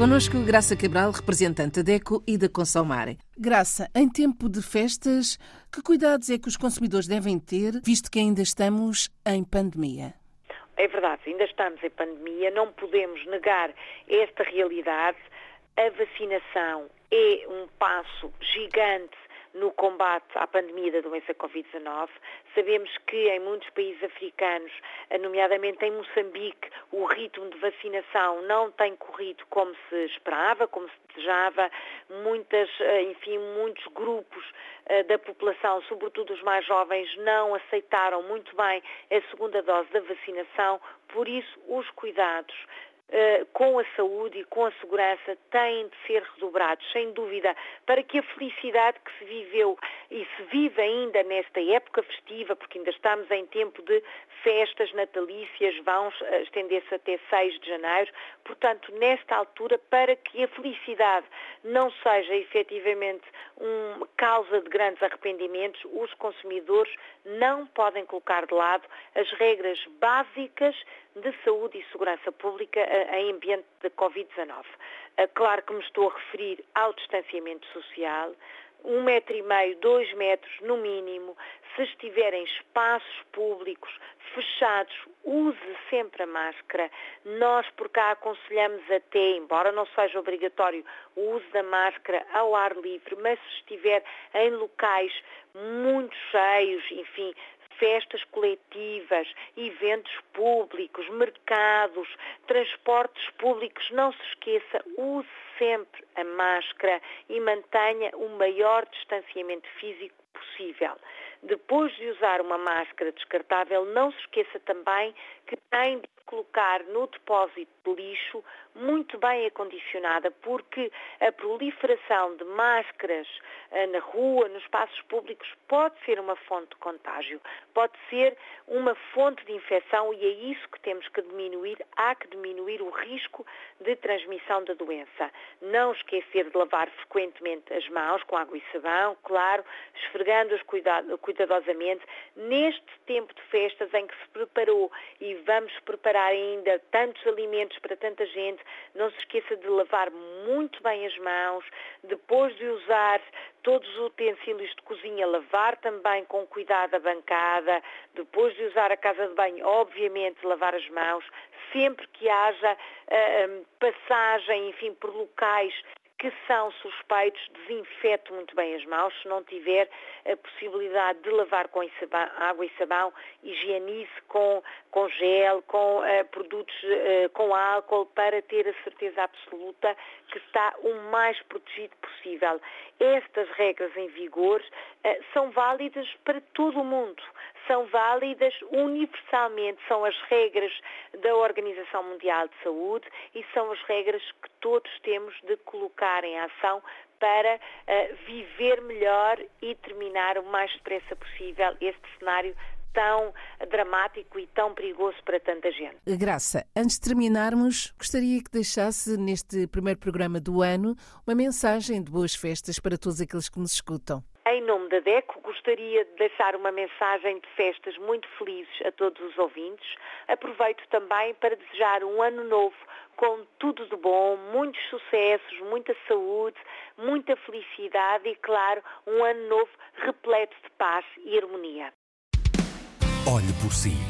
Conosco Graça Cabral, representante da DECO e da Consomare. Graça, em tempo de festas, que cuidados é que os consumidores devem ter, visto que ainda estamos em pandemia? É verdade, ainda estamos em pandemia, não podemos negar esta realidade. A vacinação é um passo gigante no combate à pandemia da doença Covid-19. Sabemos que em muitos países africanos, nomeadamente em Moçambique, o ritmo de vacinação não tem corrido como se esperava, como se desejava. Muitas, eh, enfim, muitos grupos eh, da população, sobretudo os mais jovens, não aceitaram muito bem a segunda dose da vacinação. Por isso, os cuidados com a saúde e com a segurança têm de ser redobrados, sem dúvida, para que a felicidade que se viveu e se vive ainda nesta época festiva, porque ainda estamos em tempo de festas natalícias, vão eh, estender-se até 6 de janeiro, portanto, nesta altura, para que a felicidade não seja efetivamente uma causa de grandes arrependimentos, os consumidores não podem colocar de lado as regras básicas de saúde e segurança pública eh, em ambiente de Covid-19. Eh, claro que me estou a referir ao distanciamento social, um metro e meio, dois metros no mínimo. Se estiver em espaços públicos fechados, use sempre a máscara. Nós por cá aconselhamos até, embora não seja obrigatório, o uso da máscara ao ar livre, mas se estiver em locais muito cheios, enfim, festas coletivas, eventos públicos, mercados, transportes públicos, não se esqueça, use sempre a máscara e mantenha o maior distanciamento físico possível. Depois de usar uma máscara descartável, não se esqueça também que tem de colocar no depósito de lixo muito bem acondicionada, porque a proliferação de máscaras eh, na rua, nos espaços públicos, pode ser uma fonte de contágio, pode ser uma fonte de infecção e é isso que temos que diminuir. Há que diminuir o risco de transmissão da doença. Não esquecer de lavar frequentemente as mãos com água e sabão, claro, esfregando-as cuidadosamente. Neste tempo de festas em que se preparou e vamos preparar ainda tantos alimentos para tanta gente, não se esqueça de lavar muito bem as mãos, depois de usar todos os utensílios de cozinha, lavar também com cuidado a bancada, depois de usar a casa de banho, obviamente lavar as mãos, sempre que haja uh, passagem, enfim, por locais que são suspeitos, desinfete muito bem as mãos. Se não tiver a possibilidade de lavar com água e sabão, higienize com, com gel, com uh, produtos uh, com álcool, para ter a certeza absoluta que está o mais protegido possível. Estas regras em vigor uh, são válidas para todo o mundo são válidas universalmente, são as regras da Organização Mundial de Saúde e são as regras que todos temos de colocar em ação para uh, viver melhor e terminar o mais depressa possível este cenário tão dramático e tão perigoso para tanta gente. Graça, antes de terminarmos, gostaria que deixasse neste primeiro programa do ano uma mensagem de boas festas para todos aqueles que nos escutam. Em nome da DECO, gostaria de deixar uma mensagem de festas muito felizes a todos os ouvintes. Aproveito também para desejar um ano novo com tudo de bom, muitos sucessos, muita saúde, muita felicidade e, claro, um ano novo repleto de paz e harmonia. Olhe por si.